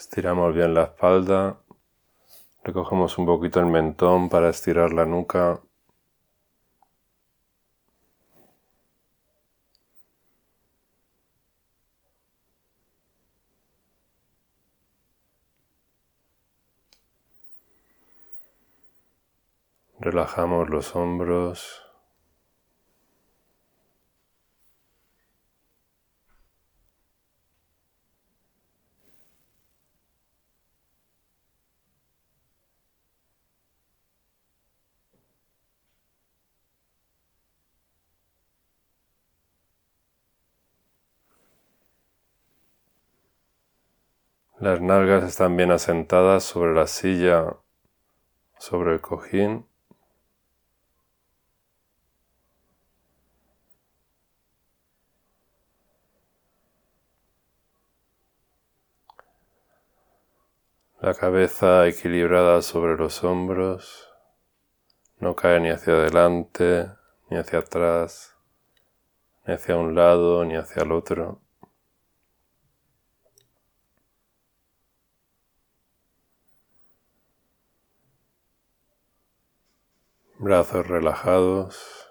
Estiramos bien la espalda. Recogemos un poquito el mentón para estirar la nuca. Relajamos los hombros. Las nalgas están bien asentadas sobre la silla, sobre el cojín. La cabeza equilibrada sobre los hombros, no cae ni hacia adelante, ni hacia atrás, ni hacia un lado, ni hacia el otro. Brazos relajados.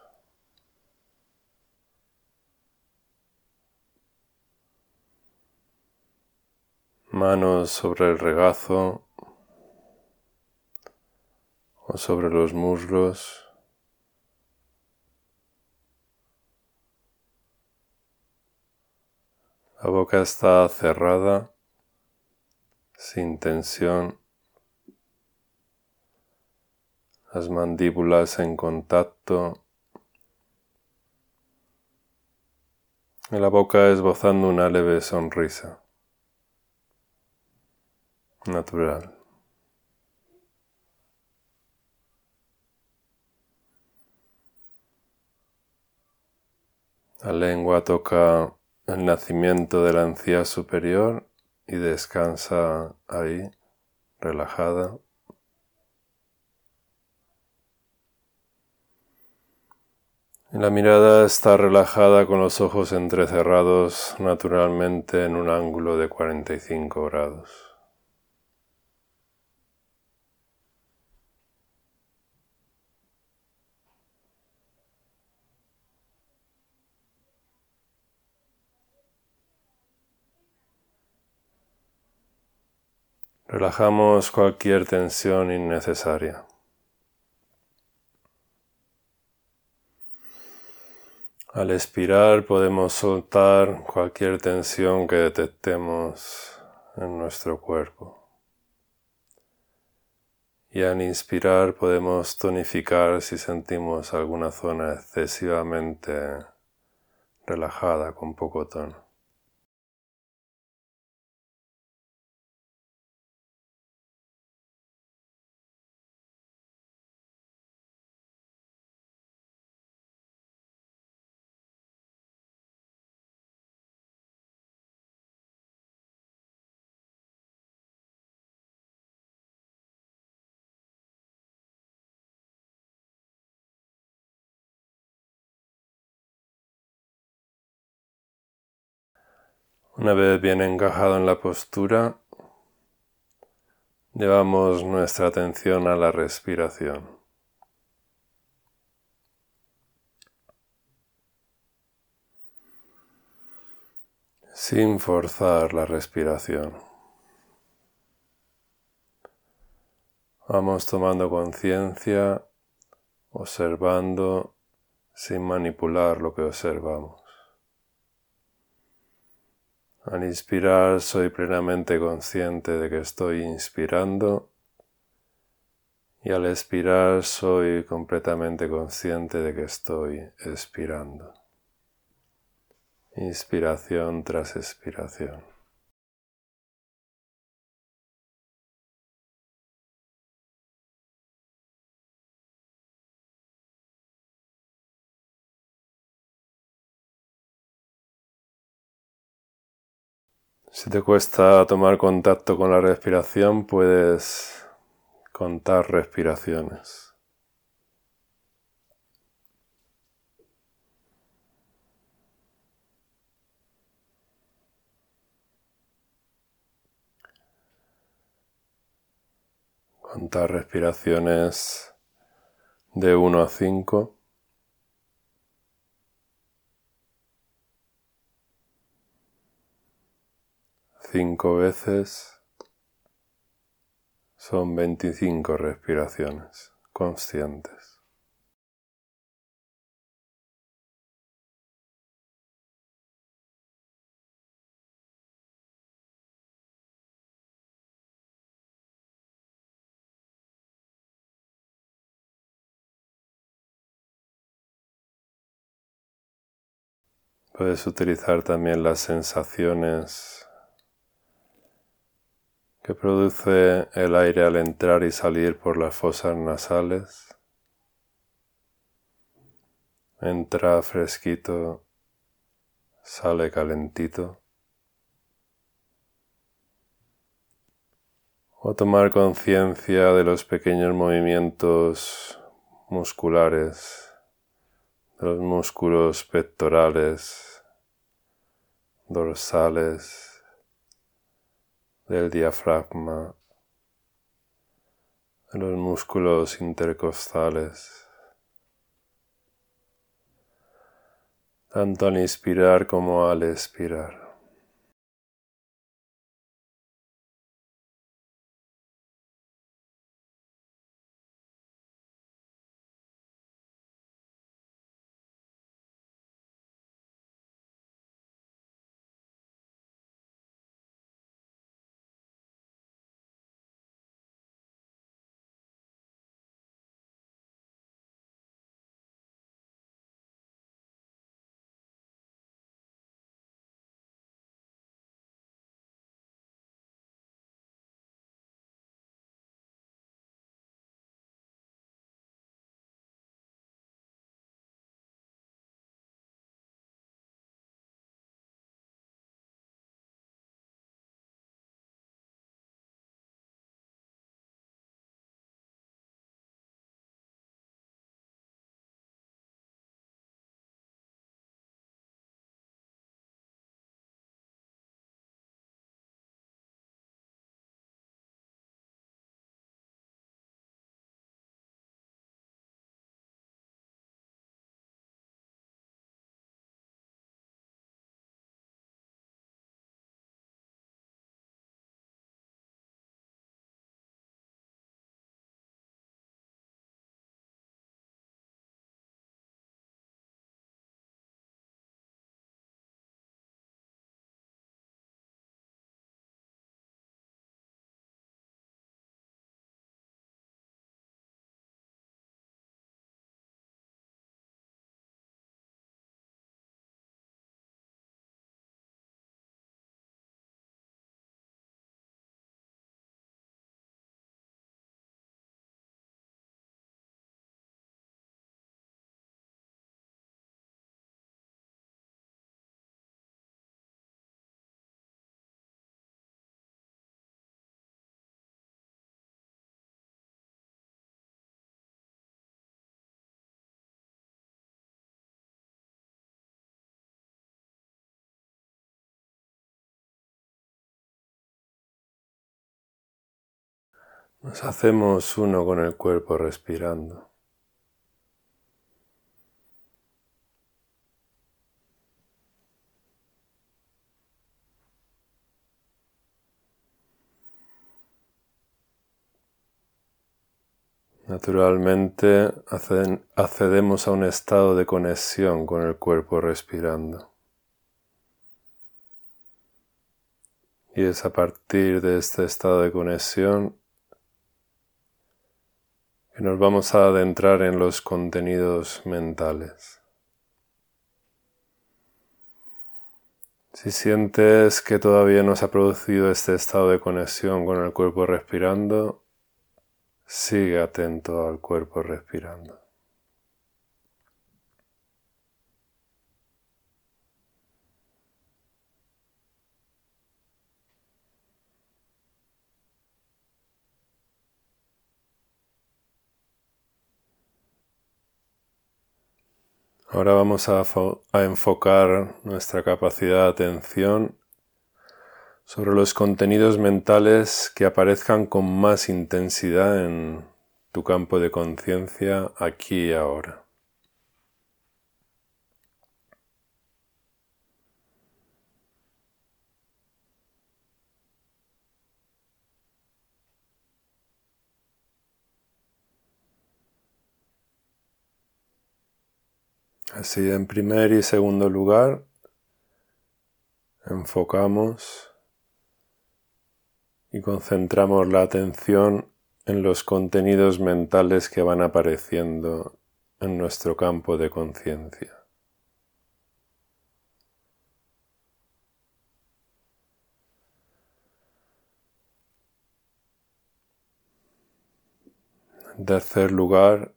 Manos sobre el regazo o sobre los muslos. La boca está cerrada, sin tensión. Las mandíbulas en contacto, en la boca esbozando una leve sonrisa natural. La lengua toca el nacimiento de la encía superior y descansa ahí, relajada. La mirada está relajada con los ojos entrecerrados naturalmente en un ángulo de 45 grados. Relajamos cualquier tensión innecesaria. Al expirar podemos soltar cualquier tensión que detectemos en nuestro cuerpo. Y al inspirar podemos tonificar si sentimos alguna zona excesivamente relajada con poco tono. Una vez bien encajado en la postura, llevamos nuestra atención a la respiración. Sin forzar la respiración. Vamos tomando conciencia, observando sin manipular lo que observamos. Al inspirar soy plenamente consciente de que estoy inspirando y al expirar soy completamente consciente de que estoy expirando. Inspiración tras expiración. Si te cuesta tomar contacto con la respiración, puedes contar respiraciones. Contar respiraciones de 1 a 5. Cinco veces son 25 respiraciones conscientes. Puedes utilizar también las sensaciones que produce el aire al entrar y salir por las fosas nasales. Entra fresquito, sale calentito. O tomar conciencia de los pequeños movimientos musculares, de los músculos pectorales, dorsales del diafragma, de los músculos intercostales. tanto al inspirar como al expirar. Nos hacemos uno con el cuerpo respirando. Naturalmente accedemos a un estado de conexión con el cuerpo respirando. Y es a partir de este estado de conexión que nos vamos a adentrar en los contenidos mentales. Si sientes que todavía no se ha producido este estado de conexión con el cuerpo respirando, sigue atento al cuerpo respirando. Ahora vamos a, enfocar nuestra capacidad de atención sobre los contenidos mentales que aparezcan con más intensidad en tu campo de conciencia aquí y ahora. Así en primer y segundo lugar, enfocamos y concentramos la atención en los contenidos mentales que van apareciendo en nuestro campo de conciencia. En tercer lugar,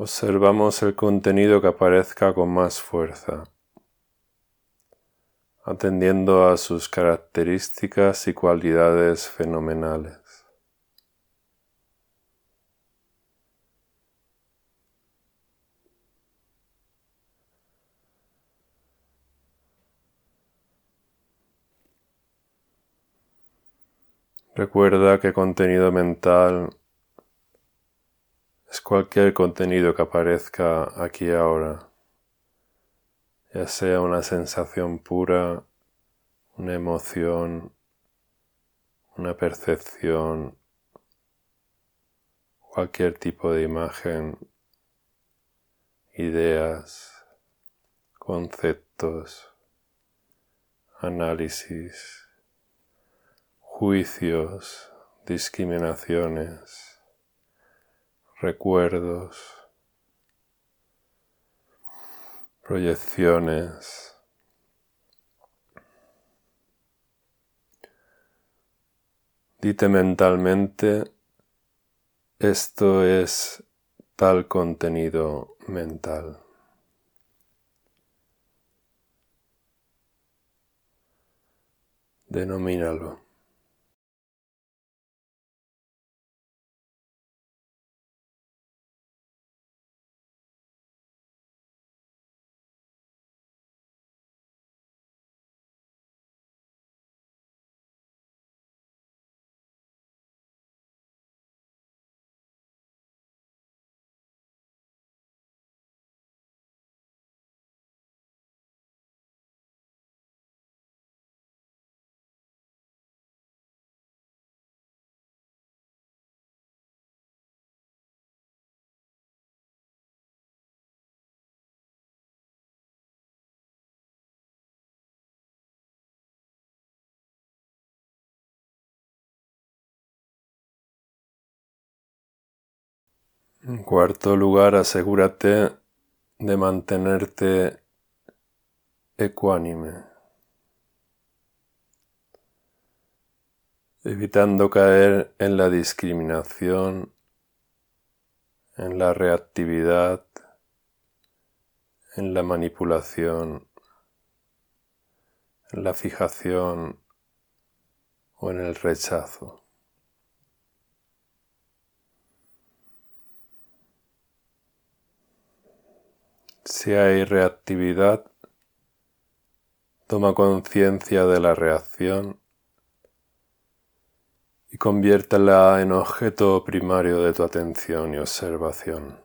observamos el contenido que aparezca con más fuerza, atendiendo a sus características y cualidades fenomenales. Recuerda que contenido mental es cualquier contenido que aparezca aquí ahora, ya sea una sensación pura, una emoción, una percepción, cualquier tipo de imagen, ideas, conceptos, análisis, juicios, discriminaciones recuerdos, proyecciones. Dite mentalmente, esto es tal contenido mental. Denomínalo. En cuarto lugar, asegúrate de mantenerte ecuánime, evitando caer en la discriminación, en la reactividad, en la manipulación, en la fijación o en el rechazo. Si hay reactividad, toma conciencia de la reacción y conviértela en objeto primario de tu atención y observación.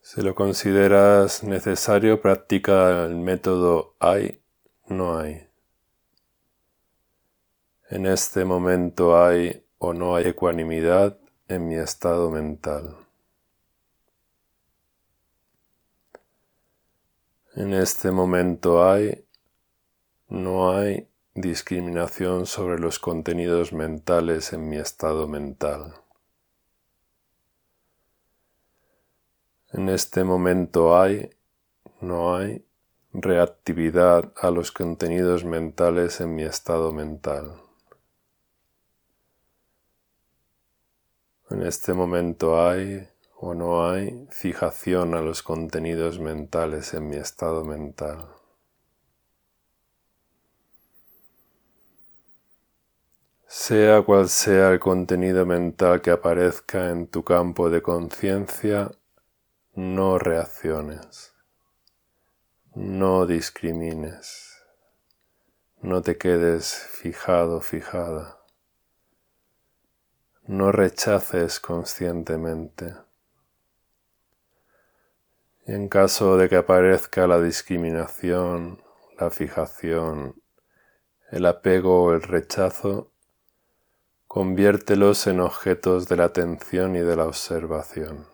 Si lo consideras necesario, practica el método hay, no hay. En este momento hay o no hay ecuanimidad en mi estado mental. En este momento hay, no hay discriminación sobre los contenidos mentales en mi estado mental. En este momento hay, no hay reactividad a los contenidos mentales en mi estado mental. En este momento hay o no hay fijación a los contenidos mentales en mi estado mental. Sea cual sea el contenido mental que aparezca en tu campo de conciencia, no reacciones, no discrimines, no te quedes fijado, fijada, no rechaces conscientemente. Y en caso de que aparezca la discriminación, la fijación, el apego o el rechazo, conviértelos en objetos de la atención y de la observación.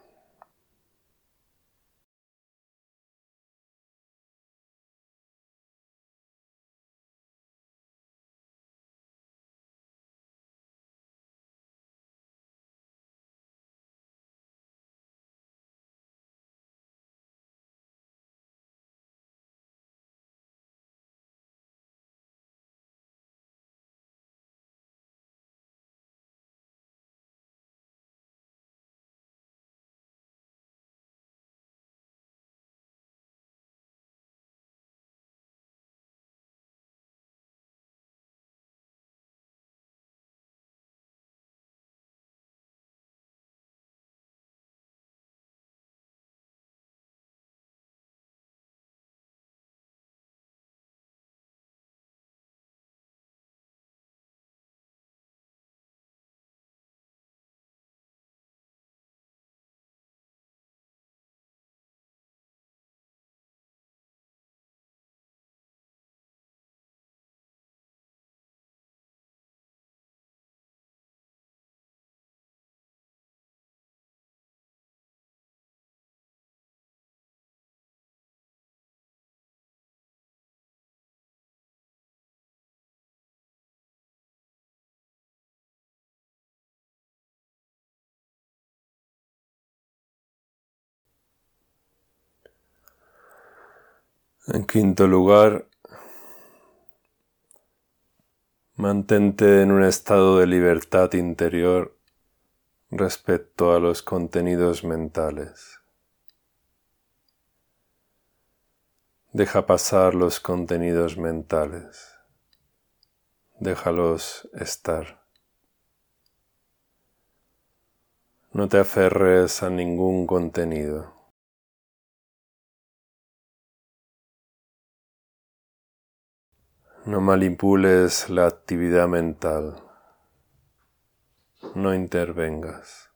En quinto lugar, mantente en un estado de libertad interior respecto a los contenidos mentales. Deja pasar los contenidos mentales. Déjalos estar. No te aferres a ningún contenido. No manipules la actividad mental. No intervengas.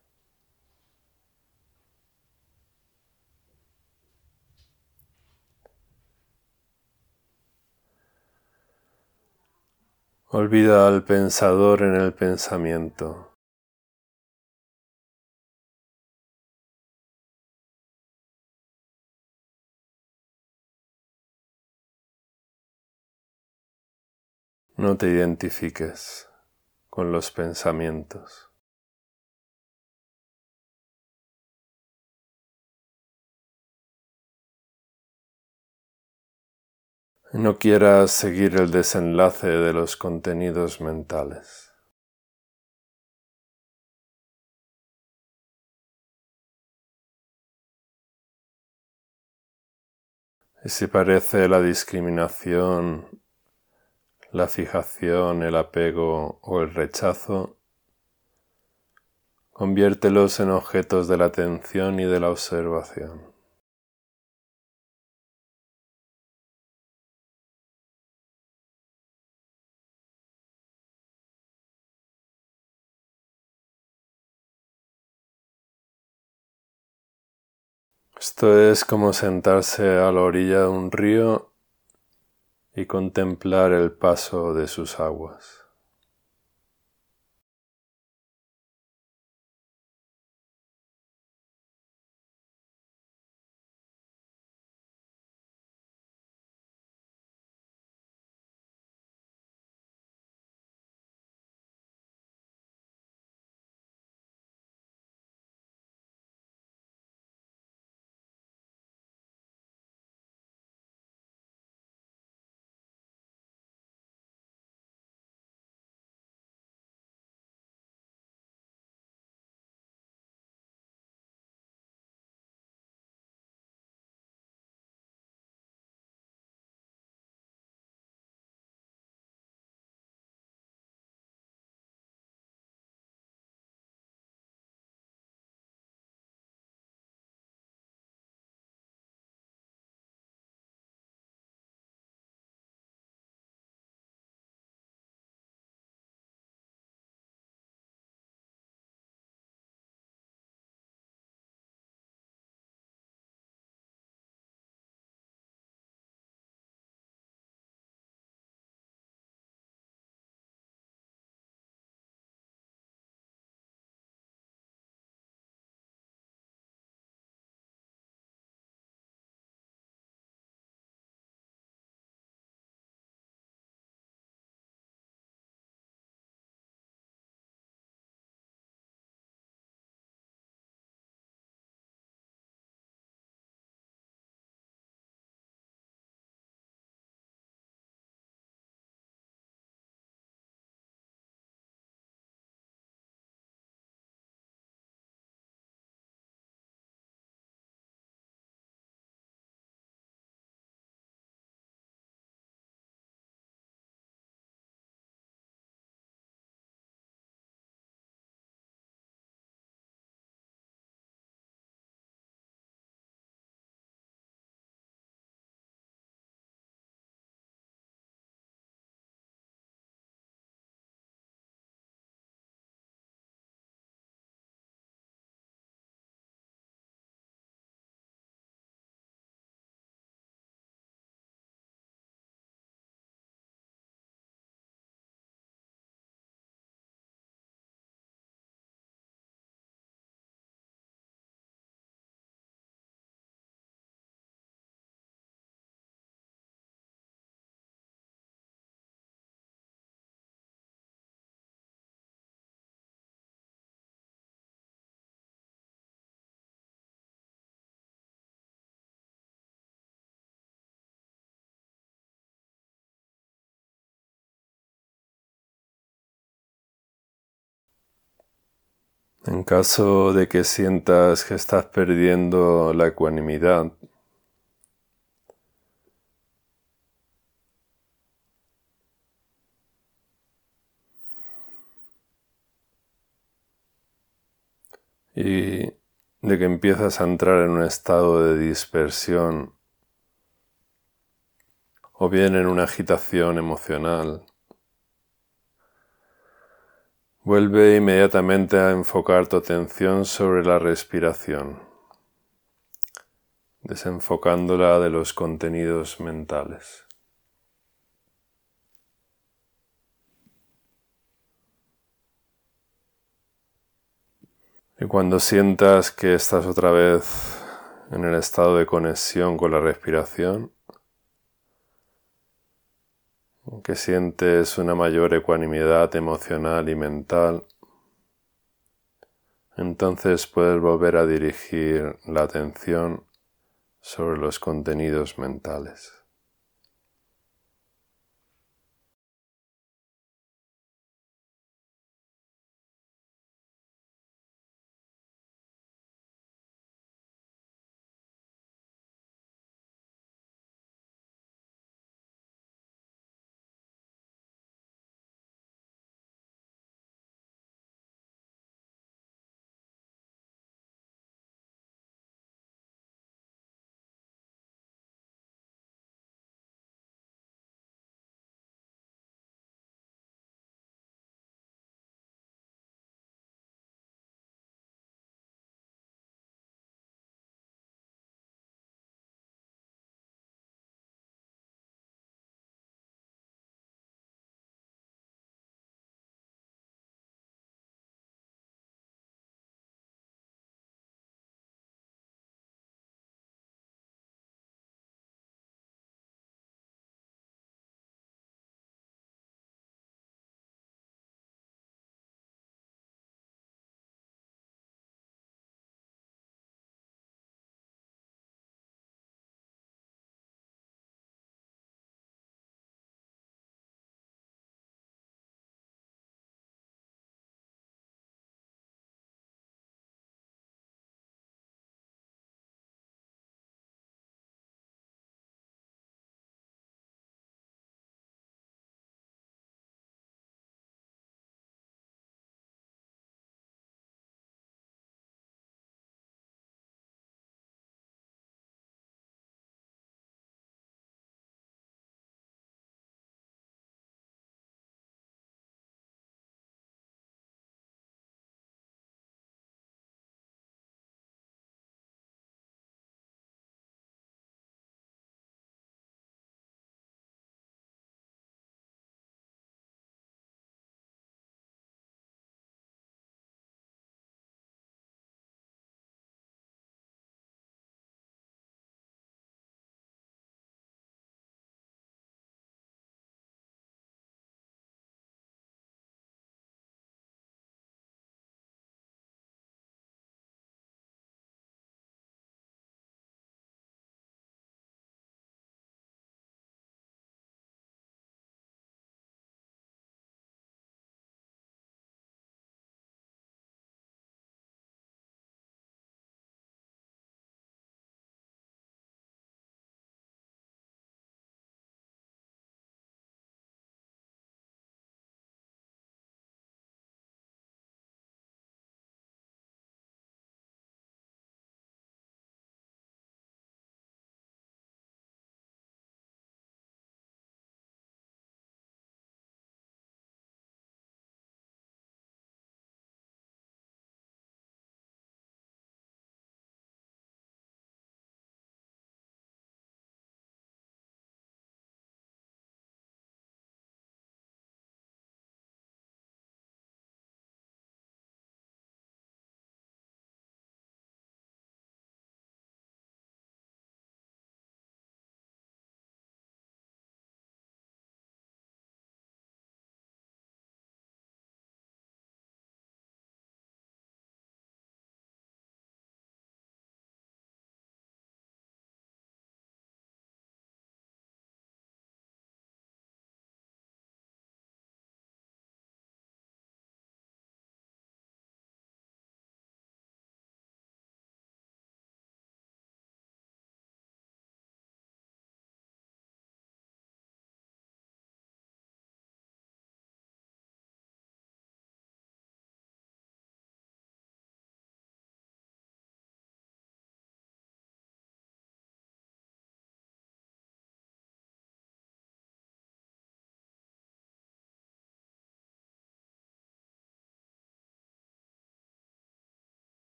Olvida al pensador en el pensamiento. No te identifiques con los pensamientos. No quieras seguir el desenlace de los contenidos mentales. Y si parece la discriminación la fijación, el apego o el rechazo, conviértelos en objetos de la atención y de la observación. Esto es como sentarse a la orilla de un río y contemplar el paso de sus aguas. En caso de que sientas que estás perdiendo la ecuanimidad, y de que empiezas a entrar en un estado de dispersión o bien en una agitación emocional. Vuelve inmediatamente a enfocar tu atención sobre la respiración, desenfocándola de los contenidos mentales. Y cuando sientas que estás otra vez en el estado de conexión con la respiración, que sientes una mayor ecuanimidad emocional y mental, entonces puedes volver a dirigir la atención sobre los contenidos mentales.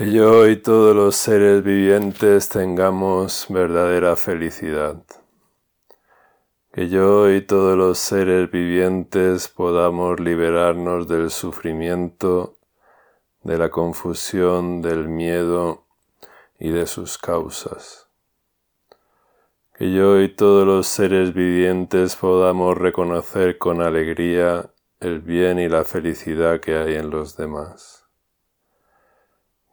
Que yo y todos los seres vivientes tengamos verdadera felicidad. Que yo y todos los seres vivientes podamos liberarnos del sufrimiento, de la confusión, del miedo y de sus causas. Que yo y todos los seres vivientes podamos reconocer con alegría el bien y la felicidad que hay en los demás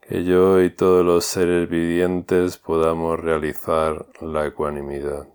que yo y todos los seres vivientes podamos realizar la ecuanimidad.